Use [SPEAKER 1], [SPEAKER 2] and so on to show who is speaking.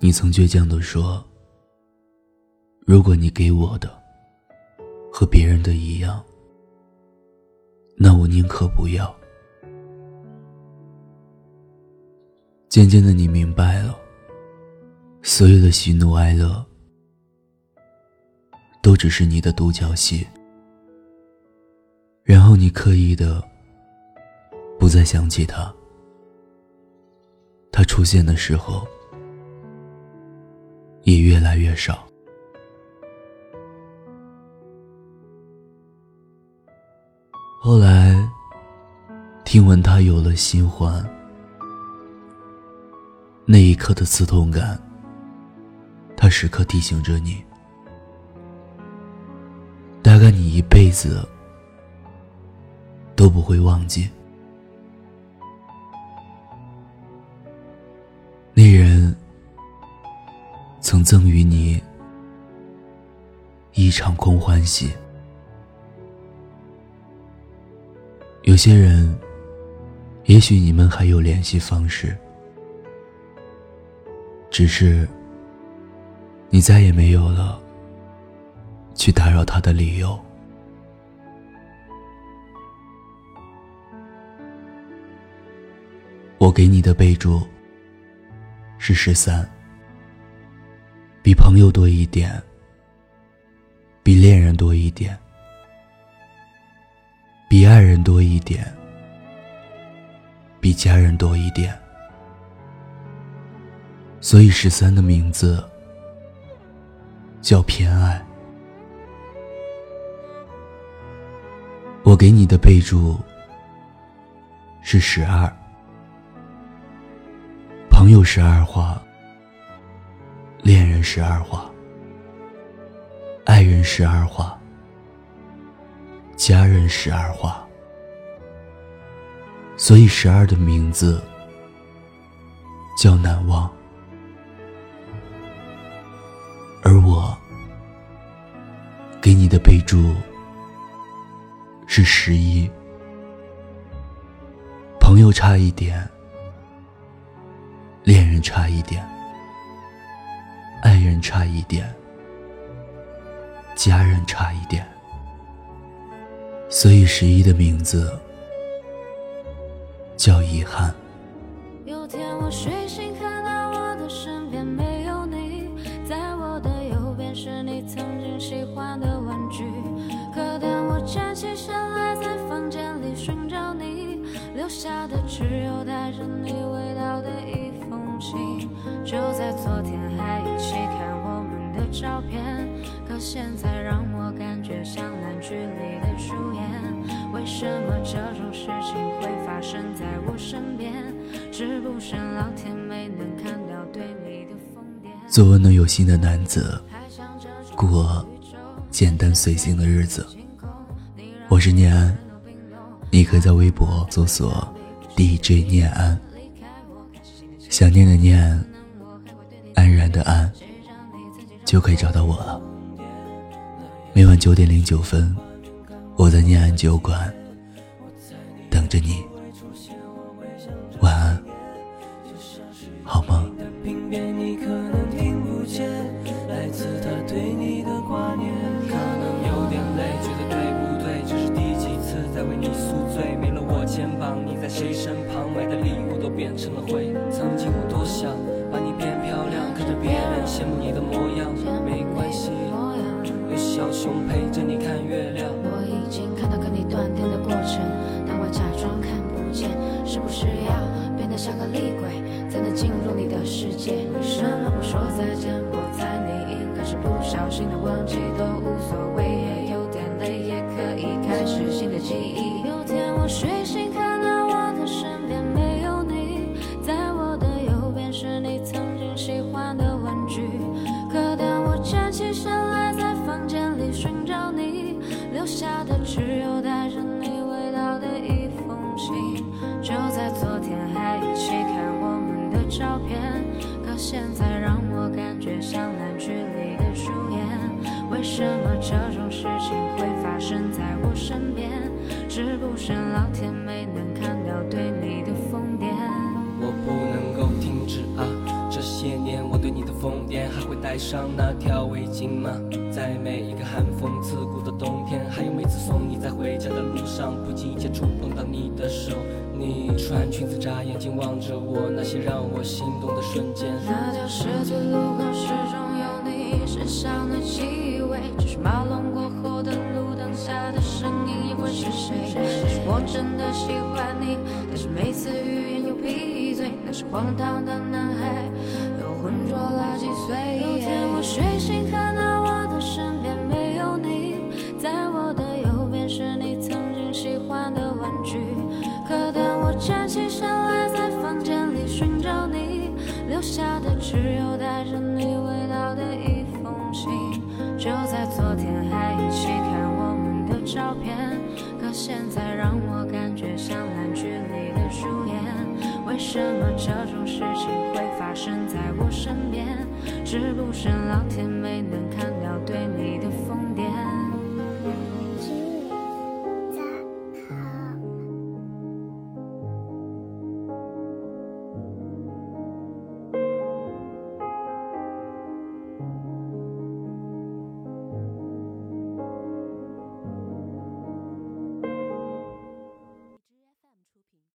[SPEAKER 1] 你曾倔强地说：“如果你给我的和别人的一样，那我宁可不要。”渐渐的，你明白了，所有的喜怒哀乐都只是你的独角戏。然后你刻意的不再想起他，他出现的时候。也越来越少。后来，听闻他有了新欢，那一刻的刺痛感，他时刻提醒着你。大概你一辈子都不会忘记曾赠予你一场空欢喜。有些人，也许你们还有联系方式，只是你再也没有了去打扰他的理由。我给你的备注是十三。比朋友多一点，比恋人多一点，比爱人多一点，比家人多一点。所以十三的名字叫偏爱。我给你的备注是十二，朋友十二话。恋人十二画，爱人十二画，家人十二画，所以十二的名字叫难忘，而我给你的备注是十一，朋友差一点，恋人差一点。爱人差一点，家人差一点，所以十一的名字叫遗憾。
[SPEAKER 2] 有天我睡醒，看到我的身边没有你，在我的右边是你曾经喜欢的玩具。可当我站起身来，在房间里寻找你，留下的只有带着你味道的一封信。就在昨天照片，可现在让我感觉像烂剧里的主演。为什么这种事情会发生在我身边？是不是老天没能看到对你的疯癫？
[SPEAKER 1] 做温暖有心的男子，过简单随性的日子。我是念安，你可以在微博搜索 DJ 念安，想念的念。安然的安，就可以找到我了。每晚九点零九分，我在念安酒馆等着你。晚安，好梦。
[SPEAKER 3] 谁身旁买的礼物都变成了灰。曾经我多想把你变漂亮，别人羡慕你的模样。没关系，有小熊陪着你看月亮。
[SPEAKER 2] 我已经看到跟你断电的过程，但我假装看不见。是不是要变得像个厉鬼，才能进入你的世界？为什么不说再见？我猜你应该是不小心的忘记，都无所谓，只有带着你味道的一封信。就在昨天还一起看我们的照片，可现在让我感觉像烂剧里的主演。为什么这种事情会发生在我身边？是不是老天疯癫？
[SPEAKER 3] 还会戴上那条围巾吗？在每一个寒风刺骨的冬天，还有每次送你在回家的路上，不经意间触碰到你的手。你穿裙子眨眼睛望着我，那些让我心动的瞬间。
[SPEAKER 2] 那条十字路口始终有你身上的气味，只是马龙过后的路灯下的身影，又会是谁？是我真的喜欢你，但是每次欲言又闭嘴。那是荒唐的男孩，浑浊了几岁。有天我睡醒，看到我的身边没有你，在我的右边是你曾经喜欢的玩具。可当我站起身来，在房间里寻找你，留下的只有带着你味道的一封信。就在昨天还一起看我们的照片，可现在让我感觉像烂剧里的主演。为什么这种事情会发生在我身边？是不是老天没能看到对你的疯癫？